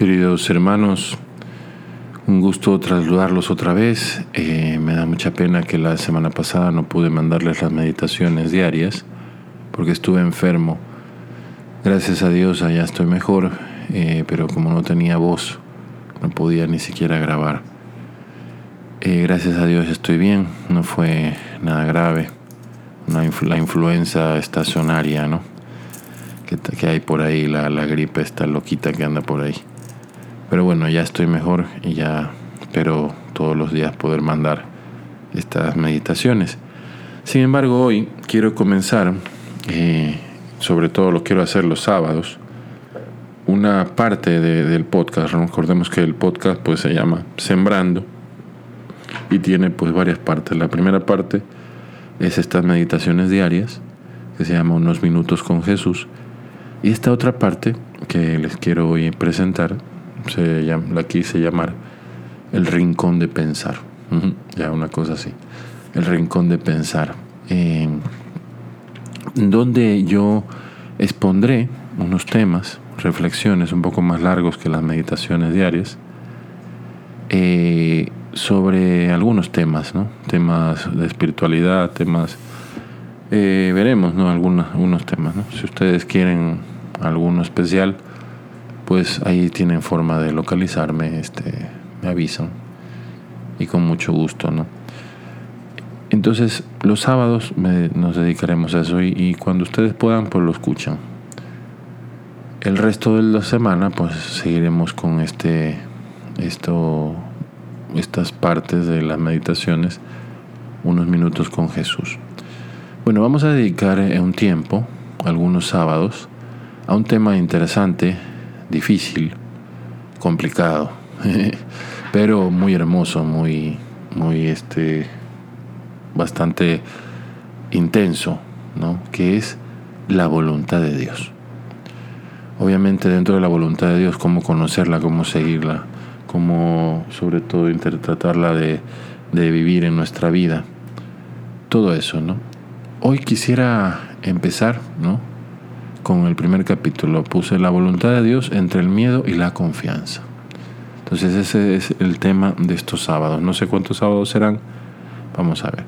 Queridos hermanos, un gusto trasladarlos otra vez. Eh, me da mucha pena que la semana pasada no pude mandarles las meditaciones diarias porque estuve enfermo. Gracias a Dios allá estoy mejor, eh, pero como no tenía voz, no podía ni siquiera grabar. Eh, gracias a Dios estoy bien, no fue nada grave. la influenza estacionaria, ¿no? Que, que hay por ahí, la, la gripe esta loquita que anda por ahí. Pero bueno, ya estoy mejor y ya espero todos los días poder mandar estas meditaciones. Sin embargo, hoy quiero comenzar, eh, sobre todo lo quiero hacer los sábados, una parte del podcast. Recordemos que el podcast pues se llama Sembrando y tiene pues varias partes. La primera parte es estas meditaciones diarias que se llama Unos minutos con Jesús. Y esta otra parte que les quiero hoy presentar se llama, la quise llamar el rincón de pensar. Ya una cosa así. El rincón de pensar. donde yo expondré unos temas, reflexiones un poco más largos que las meditaciones diarias, eh, sobre algunos temas, ¿no? Temas de espiritualidad, temas... Eh, veremos, ¿no? Algunos, algunos temas, ¿no? Si ustedes quieren alguno especial, pues ahí tienen forma de localizarme, este, me avisan y con mucho gusto, ¿no? Entonces los sábados nos dedicaremos a eso y, cuando ustedes puedan, pues lo escuchan. El resto de la semana, pues seguiremos con este, esto, estas partes de las meditaciones, unos minutos con Jesús. Bueno, vamos a dedicar eh, un tiempo, algunos sábados, a un tema interesante difícil, complicado, pero muy hermoso, muy, muy este, bastante intenso, ¿no? Que es la voluntad de Dios. Obviamente dentro de la voluntad de Dios, cómo conocerla, cómo seguirla, cómo sobre todo tratarla de, de vivir en nuestra vida. Todo eso, ¿no? Hoy quisiera empezar, ¿no? Con el primer capítulo. Puse la voluntad de Dios entre el miedo y la confianza. Entonces ese es el tema de estos sábados. No sé cuántos sábados serán. Vamos a ver.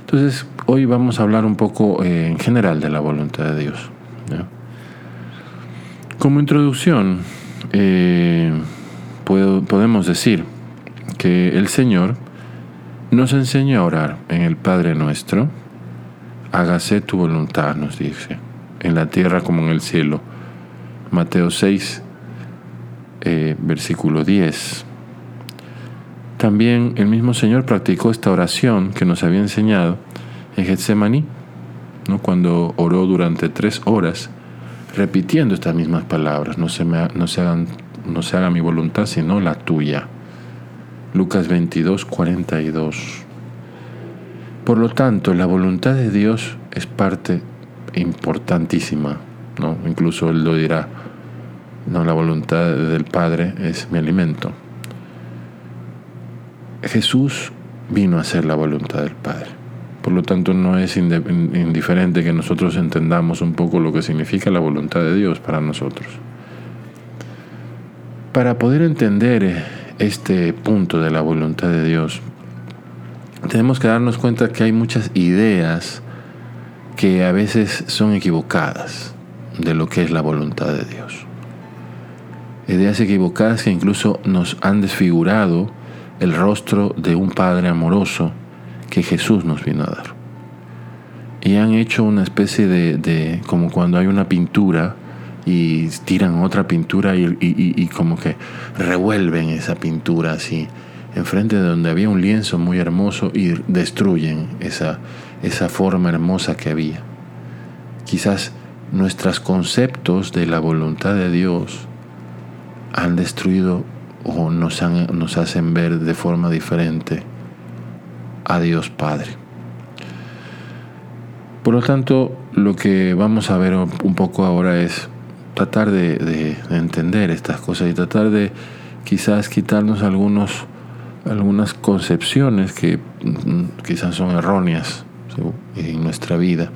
Entonces hoy vamos a hablar un poco eh, en general de la voluntad de Dios. Como introducción, eh, podemos decir que el Señor nos enseñó a orar en el Padre nuestro. Hágase tu voluntad, nos dice en la tierra como en el cielo. Mateo 6, eh, versículo 10. También el mismo Señor practicó esta oración que nos había enseñado en Getsemaní, ¿no? cuando oró durante tres horas, repitiendo estas mismas palabras, no se, me, no, se hagan, no se haga mi voluntad, sino la tuya. Lucas 22, 42. Por lo tanto, la voluntad de Dios es parte importantísima, ¿no? Incluso él lo dirá, no, la voluntad del Padre es mi alimento. Jesús vino a hacer la voluntad del Padre. Por lo tanto, no es indiferente que nosotros entendamos un poco lo que significa la voluntad de Dios para nosotros. Para poder entender este punto de la voluntad de Dios, tenemos que darnos cuenta que hay muchas ideas que a veces son equivocadas de lo que es la voluntad de Dios. Ideas equivocadas que incluso nos han desfigurado el rostro de un Padre amoroso que Jesús nos vino a dar. Y han hecho una especie de, como cuando hay una pintura y tiran otra pintura y, y como que revuelven esa pintura así enfrente de donde había un lienzo muy hermoso y destruyen esa, esa forma hermosa que había. Quizás nuestros conceptos de la voluntad de Dios han destruido o nos, nos hacen ver de forma diferente a Dios Padre. Por lo tanto, lo que vamos a ver un poco ahora es tratar de, de entender estas cosas y tratar de quizás quitarnos algunos algunas concepciones que mm, quizás son erróneas en nuestra vida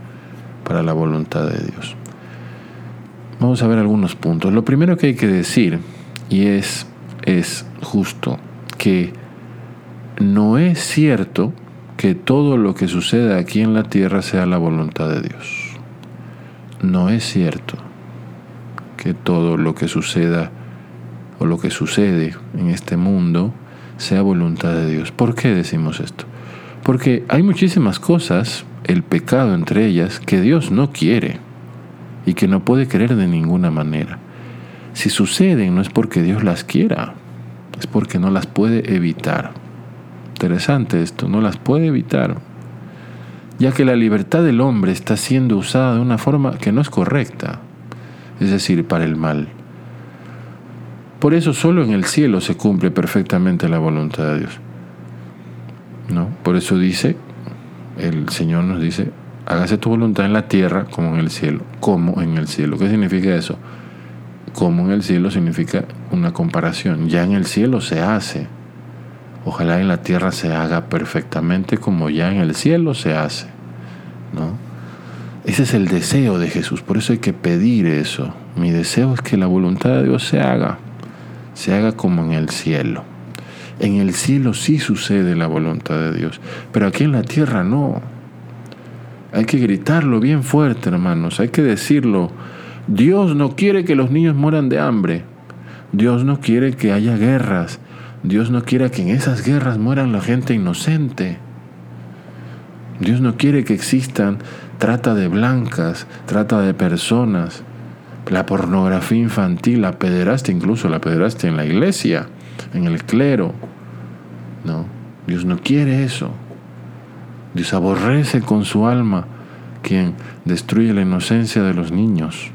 para la voluntad de Dios. Vamos a ver algunos puntos. Lo primero que hay que decir y es, es justo que no es cierto que todo lo que sucede aquí en la tierra sea la voluntad de Dios. No es cierto que todo lo que suceda o lo que sucede en este mundo sea voluntad de Dios. ¿Por qué decimos esto? Porque hay muchísimas cosas, el pecado entre ellas, que Dios no quiere y que no puede querer de ninguna manera. Si suceden no es porque Dios las quiera, es porque no las puede evitar. Interesante esto, no las puede evitar, ya que la libertad del hombre está siendo usada de una forma que no es correcta, es decir, para el mal. Por eso solo en el cielo se cumple perfectamente la voluntad de Dios. ¿No? Por eso dice, el Señor nos dice, hágase tu voluntad en la tierra como en el cielo, como en el cielo. ¿Qué significa eso? Como en el cielo significa una comparación. Ya en el cielo se hace. Ojalá en la tierra se haga perfectamente como ya en el cielo se hace. ¿No? Ese es el deseo de Jesús, por eso hay que pedir eso. Mi deseo es que la voluntad de Dios se haga se haga como en el cielo. En el cielo sí sucede la voluntad de Dios, pero aquí en la tierra no. Hay que gritarlo bien fuerte, hermanos, hay que decirlo. Dios no quiere que los niños mueran de hambre. Dios no quiere que haya guerras. Dios no quiere que en esas guerras mueran la gente inocente. Dios no quiere que existan trata de blancas, trata de personas la pornografía infantil, la pederastia, incluso la pederastia en la iglesia, en el clero. No, Dios no quiere eso. Dios aborrece con su alma quien destruye la inocencia de los niños.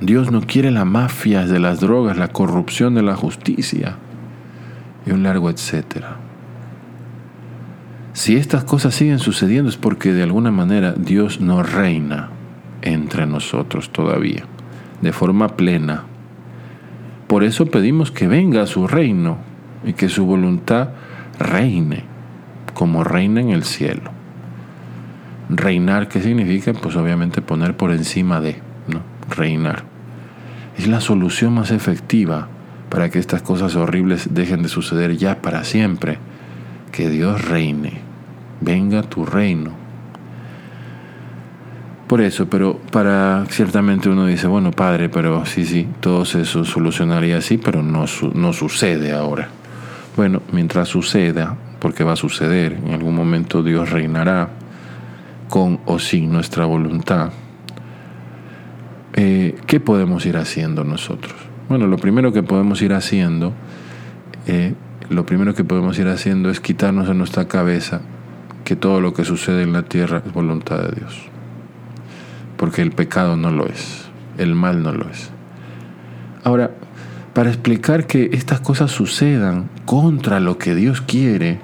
Dios no quiere la mafia de las drogas, la corrupción de la justicia y un largo etcétera. Si estas cosas siguen sucediendo es porque de alguna manera Dios no reina entre nosotros todavía, de forma plena. Por eso pedimos que venga su reino y que su voluntad reine, como reina en el cielo. Reinar, ¿qué significa? Pues obviamente poner por encima de, ¿no? Reinar. Es la solución más efectiva para que estas cosas horribles dejen de suceder ya para siempre. Que Dios reine. Venga tu reino por eso, pero para ciertamente uno dice, bueno, padre, pero sí, sí, todo eso solucionaría así, pero no, no sucede ahora. Bueno, mientras suceda, porque va a suceder, en algún momento Dios reinará con o sin nuestra voluntad. Eh, ¿Qué podemos ir haciendo nosotros? Bueno, lo primero que podemos ir haciendo, eh, lo primero que podemos ir haciendo es quitarnos de nuestra cabeza que todo lo que sucede en la tierra es voluntad de Dios porque el pecado no lo es, el mal no lo es. Ahora, para explicar que estas cosas sucedan contra lo que Dios quiere,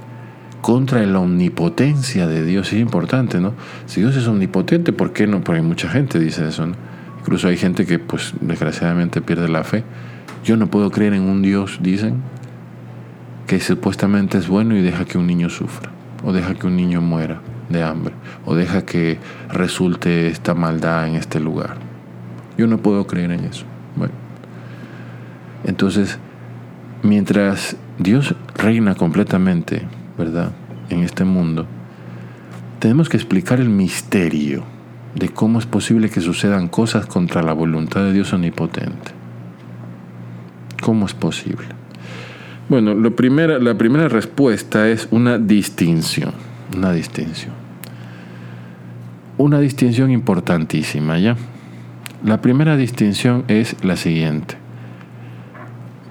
contra la omnipotencia de Dios, es importante, ¿no? Si Dios es omnipotente, ¿por qué no? Porque mucha gente dice eso, ¿no? Incluso hay gente que, pues, desgraciadamente pierde la fe. Yo no puedo creer en un Dios, dicen, que supuestamente es bueno y deja que un niño sufra, o deja que un niño muera de hambre o deja que resulte esta maldad en este lugar. Yo no puedo creer en eso. Bueno, entonces, mientras Dios reina completamente, ¿verdad? En este mundo, tenemos que explicar el misterio de cómo es posible que sucedan cosas contra la voluntad de Dios omnipotente. ¿Cómo es posible? Bueno, lo primera, la primera respuesta es una distinción una distinción. Una distinción importantísima, ¿ya? La primera distinción es la siguiente.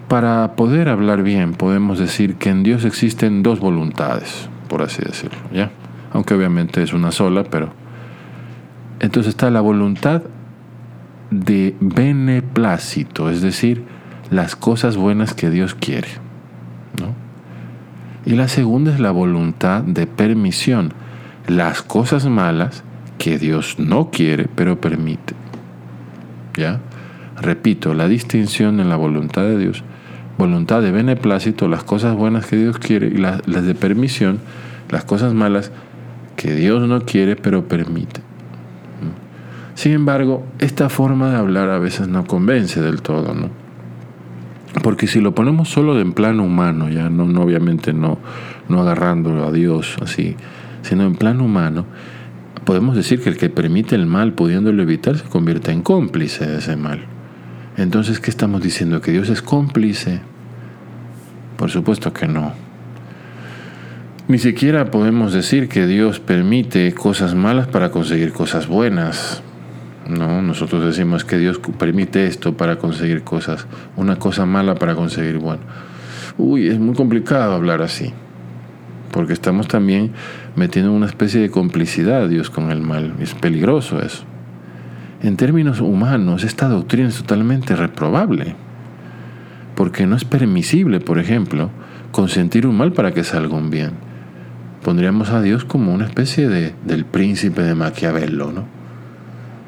Para poder hablar bien, podemos decir que en Dios existen dos voluntades, por así decirlo, ¿ya? Aunque obviamente es una sola, pero... Entonces está la voluntad de beneplácito, es decir, las cosas buenas que Dios quiere. Y la segunda es la voluntad de permisión, las cosas malas que Dios no quiere, pero permite. ¿Ya? Repito, la distinción en la voluntad de Dios, voluntad de beneplácito, las cosas buenas que Dios quiere, y las, de permisión, las cosas malas que Dios no quiere, pero permite. Sin embargo, esta forma de hablar a veces no convence del todo, ¿no? Porque si lo ponemos solo en plano humano, ya no, no obviamente no, no agarrándolo a Dios así, sino en plano humano, podemos decir que el que permite el mal pudiéndolo evitar se convierte en cómplice de ese mal. Entonces, ¿qué estamos diciendo? ¿Que Dios es cómplice? Por supuesto que no. Ni siquiera podemos decir que Dios permite cosas malas para conseguir cosas buenas. No, nosotros decimos que Dios permite esto para conseguir cosas, una cosa mala para conseguir bueno. Uy, es muy complicado hablar así, porque estamos también metiendo una especie de complicidad Dios con el mal. Es peligroso eso. En términos humanos, esta doctrina es totalmente reprobable, porque no es permisible, por ejemplo, consentir un mal para que salga un bien. Pondríamos a Dios como una especie de, del príncipe de Maquiavelo, ¿no?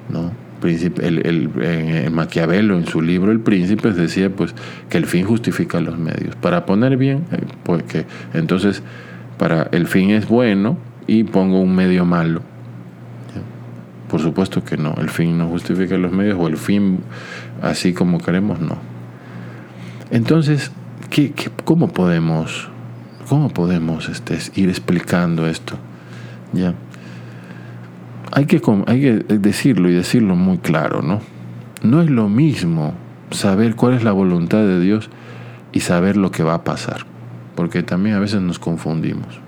¿No? El, el, Maquiavelo en su libro El Príncipe decía pues que el fin justifica los medios. Para poner bien, eh, pues que entonces para el fin es bueno y pongo un medio malo. Por supuesto que no, el fin no justifica los medios o el fin así como queremos, no. Entonces, ¿qué, cómo podemos, cómo podemos este, ir explicando esto? ¿Ya? Hay que, decirlo y decirlo muy claro, ¿no? No es lo mismo saber cuál es la voluntad de Dios y saber lo que va a pasar, porque también a veces nos confundimos.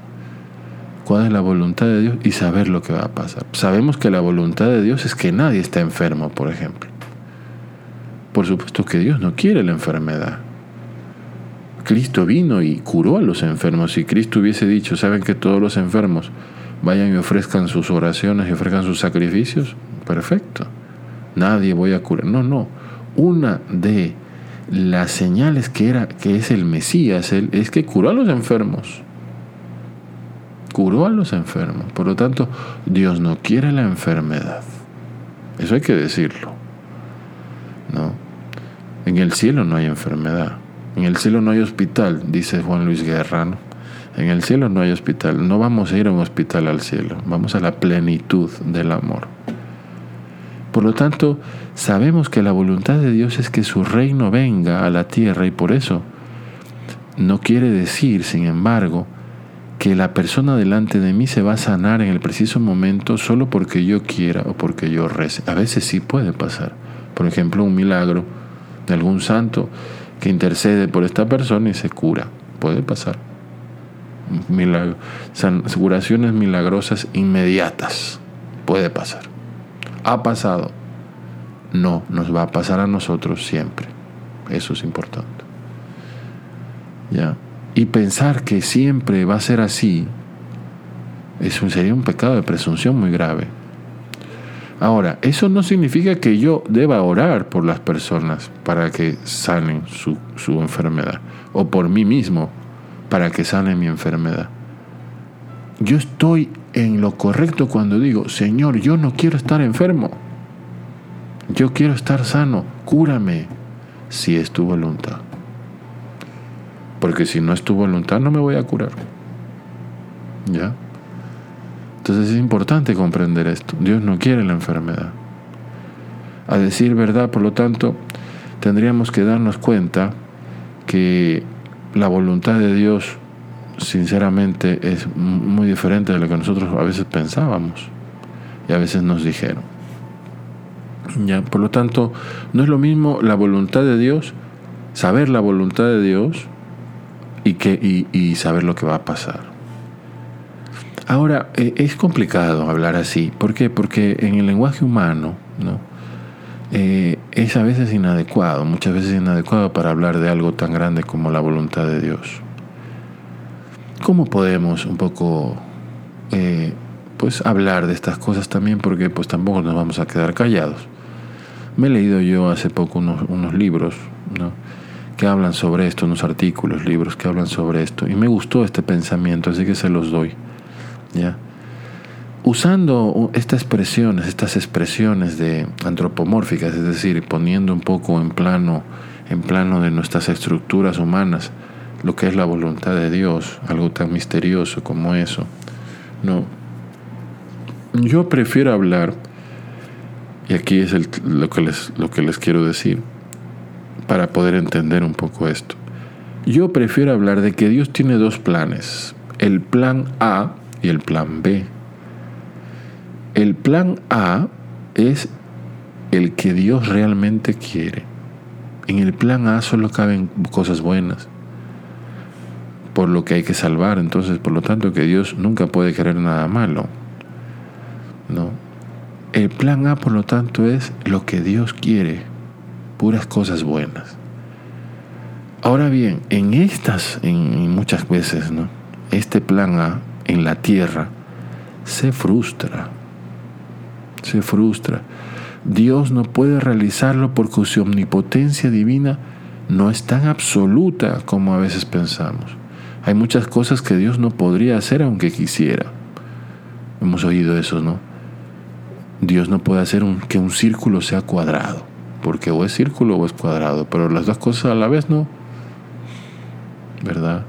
¿Cuál es la voluntad de Dios y saber lo que va a pasar? Sabemos que la voluntad de Dios es que nadie está enfermo, por ejemplo. Por supuesto que Dios no quiere la enfermedad. Cristo vino y curó a los enfermos. Si Cristo hubiese dicho, saben que todos los enfermos vayan y ofrezcan sus oraciones y ofrezcan sus sacrificios, perfecto. Nadie voy a curar. No, no. Una de las señales que era que es el Mesías, él, es que curó a los enfermos. Curó a los enfermos. Por lo tanto, Dios no quiere la enfermedad. Eso hay que decirlo. ¿No? En el cielo no hay enfermedad. En el cielo no hay hospital, dice Juan Luis Guerra. En el cielo no hay hospital. No vamos a ir a un hospital al cielo. Vamos a la plenitud del amor. Por lo tanto, sabemos que la voluntad de Dios es que su reino venga a la tierra y por eso no quiere decir, sin embargo, que la persona delante de mí se va a sanar en el preciso momento solo porque yo quiera o porque yo rece. A veces sí puede pasar. Por ejemplo, un milagro de algún santo que intercede por esta persona y se cura. Puede pasar milagro, curaciones milagrosas inmediatas. Puede pasar. Ha pasado. No, nos va a pasar a nosotros siempre. Eso es importante. ¿Ya? Y pensar que siempre va a ser así es un, sería un pecado de presunción muy grave. Ahora, eso no significa que yo deba orar por las personas para que sanen su, su enfermedad, o por mí mismo para que sane mi enfermedad. Yo estoy en lo correcto cuando digo, Señor, yo no quiero estar enfermo. Yo quiero estar sano. Cúrame si es tu voluntad. Porque si no es tu voluntad, no me voy a curar. ¿Ya? Entonces es importante comprender esto. Dios no quiere la enfermedad. A decir verdad, por lo tanto, tendríamos que darnos cuenta que la voluntad de Dios, sinceramente, es muy diferente de lo que nosotros a veces pensábamos y a veces nos dijeron. ¿Ya? Por lo tanto, no es lo mismo la voluntad de Dios, saber la voluntad de Dios y, que, y, saber lo que va a pasar. Ahora, eh, es complicado hablar así. ¿Por qué? Porque en el lenguaje humano, ¿no? Eh, es a veces inadecuado, muchas veces inadecuado para hablar de algo tan grande como la voluntad de Dios. ¿Cómo podemos un poco eh, pues hablar de estas cosas también? Porque pues tampoco nos vamos a quedar callados. Me he leído yo hace poco unos, unos libros que hablan sobre esto, unos artículos, libros que hablan sobre esto, y me gustó este pensamiento, así que se los doy. ¿ya? Usando estas expresiones, estas expresiones de antropomórficas, es decir, poniendo un poco en plano, en plano de nuestras estructuras humanas, lo que es la voluntad de Dios, algo tan misterioso como eso. No. Yo prefiero hablar Y aquí es lo, que les, lo que les quiero decir para poder entender un poco esto. Yo prefiero hablar de que Dios tiene dos planes, el plan A y el plan B. El plan A es el que Dios realmente quiere. En el plan A solo caben cosas buenas, por lo que hay que salvar. Entonces, por lo tanto, que Dios nunca puede querer nada malo. ¿no? El plan A, por lo tanto, es lo que Dios quiere, puras cosas buenas. Ahora bien, en estas, en muchas veces, ¿no? este plan A en la tierra se frustra. Se frustra. Dios no puede realizarlo porque su omnipotencia divina no es tan absoluta como a veces pensamos. Hay muchas cosas que Dios no podría hacer aunque quisiera. Hemos oído eso, ¿no? Dios no puede hacer que un círculo sea cuadrado, porque o es círculo o es cuadrado, pero las dos cosas a la vez no. ¿Verdad?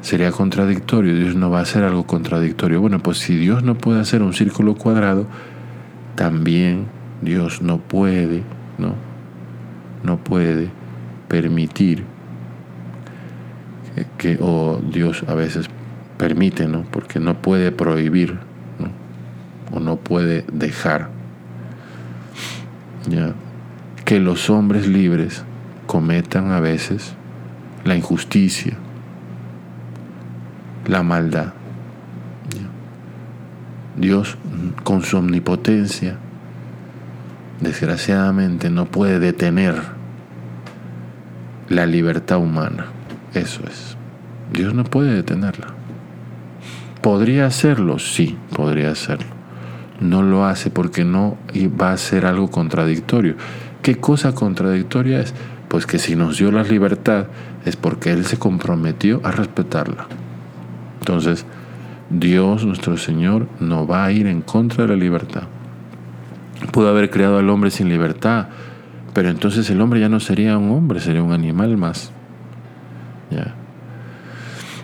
Sería contradictorio, Dios no va a hacer algo contradictorio. Bueno, pues si Dios no puede hacer un círculo cuadrado, también Dios no puede, ¿no? No puede permitir que, o Dios a veces permite, ¿no? Porque no puede prohibir, ¿no? O no puede dejar, ¿ya? Que los hombres libres cometan a veces la injusticia, la maldad. Dios, con su omnipotencia, desgraciadamente no puede detener la libertad humana. Eso es. Dios no puede detenerla. ¿Podría hacerlo? Sí, podría hacerlo. No lo hace porque no va a ser algo contradictorio. ¿Qué cosa contradictoria es? Pues que si nos dio la libertad es porque Él se comprometió a respetarla. Entonces, Dios nuestro Señor no va a ir en contra de la libertad pudo haber creado al hombre sin libertad, pero entonces el hombre ya no sería un hombre, sería un animal más. Ya.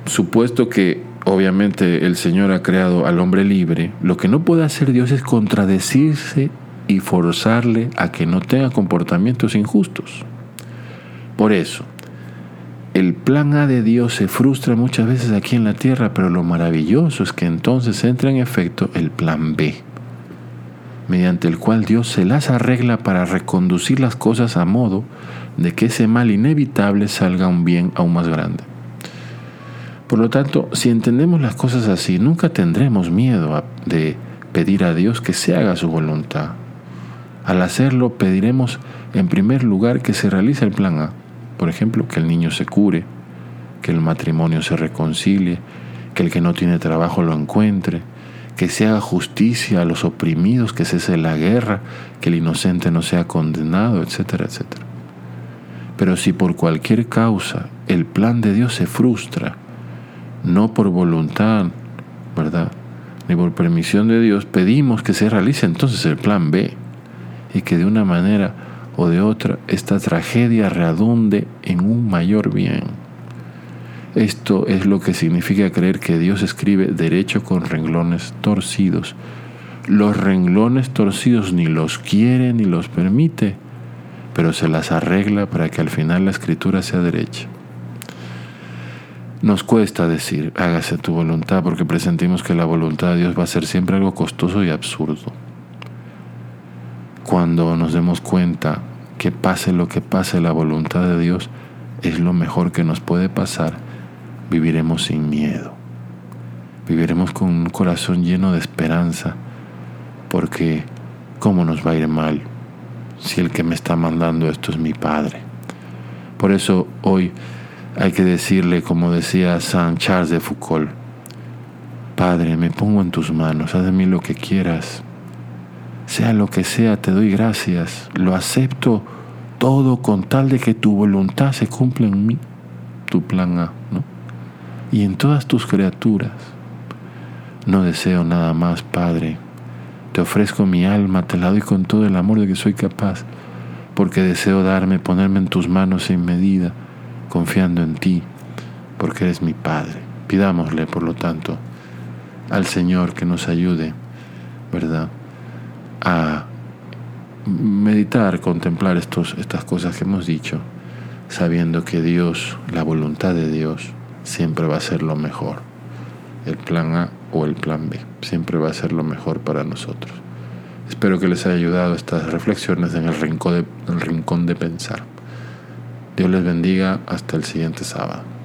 Supuesto que obviamente el Señor ha creado al hombre libre, lo que no puede hacer Dios es contradecirse y forzarle a que no tenga comportamientos injustos. Por eso, el plan A de Dios se frustra muchas veces aquí en la tierra, pero lo maravilloso es que entonces entra en efecto el plan B mediante el cual Dios se las arregla para reconducir las cosas a modo de que ese mal inevitable salga un bien aún más grande. Por lo tanto, si entendemos las cosas así, nunca tendremos miedo de pedir a Dios que se haga su voluntad. Al hacerlo, pediremos en primer lugar que se realice el plan A. Por ejemplo, que el niño se cure, que el matrimonio se reconcilie, que el que no tiene trabajo lo encuentre, que se haga justicia a los oprimidos, que cese la guerra, que el inocente no sea condenado, etcétera, etcétera. Pero si por cualquier causa el plan de Dios se frustra, no por voluntad, ¿verdad? Ni por permisión de Dios, pedimos que se realice entonces el plan B y que de una manera o de otra esta tragedia redunde en un mayor bien. Esto es lo que significa creer que Dios escribe derecho con renglones torcidos. Los renglones torcidos ni los quiere ni los permite, pero se las arregla para que al final la escritura sea derecha. Nos cuesta decir, hágase tu voluntad, porque presentimos que la voluntad de Dios va a ser siempre algo costoso y absurdo. Cuando nos demos cuenta que pase lo que pase, la voluntad de Dios es lo mejor que nos puede pasar viviremos sin miedo. Viviremos con un corazón lleno de esperanza, porque ¿cómo nos va a ir mal si el que me está mandando esto es mi Padre? Por eso hoy hay que decirle, como decía San Charles de Foucault, Padre, me pongo en tus manos, haz de mí lo que quieras. Sea lo que sea, te doy gracias, lo acepto todo con tal de que tu voluntad se cumpla en mí, tu plan A, ¿no? y en todas tus criaturas. No deseo nada más, Padre. Te ofrezco mi alma, te la doy con todo el amor de que soy capaz, porque deseo darme, ponerme en tus manos sin medida, confiando en ti, porque eres mi Padre. Pidámosle, por lo tanto, al Señor que nos ayude, ¿verdad?, a meditar, contemplar estos, estas cosas que hemos dicho, sabiendo que Dios, la voluntad de Dios, siempre va a ser lo mejor. El plan A o el plan B, siempre va a ser lo mejor para nosotros. Espero que les haya ayudado estas reflexiones en el rincón de, el rincón de pensar. Dios les bendiga hasta el siguiente sábado.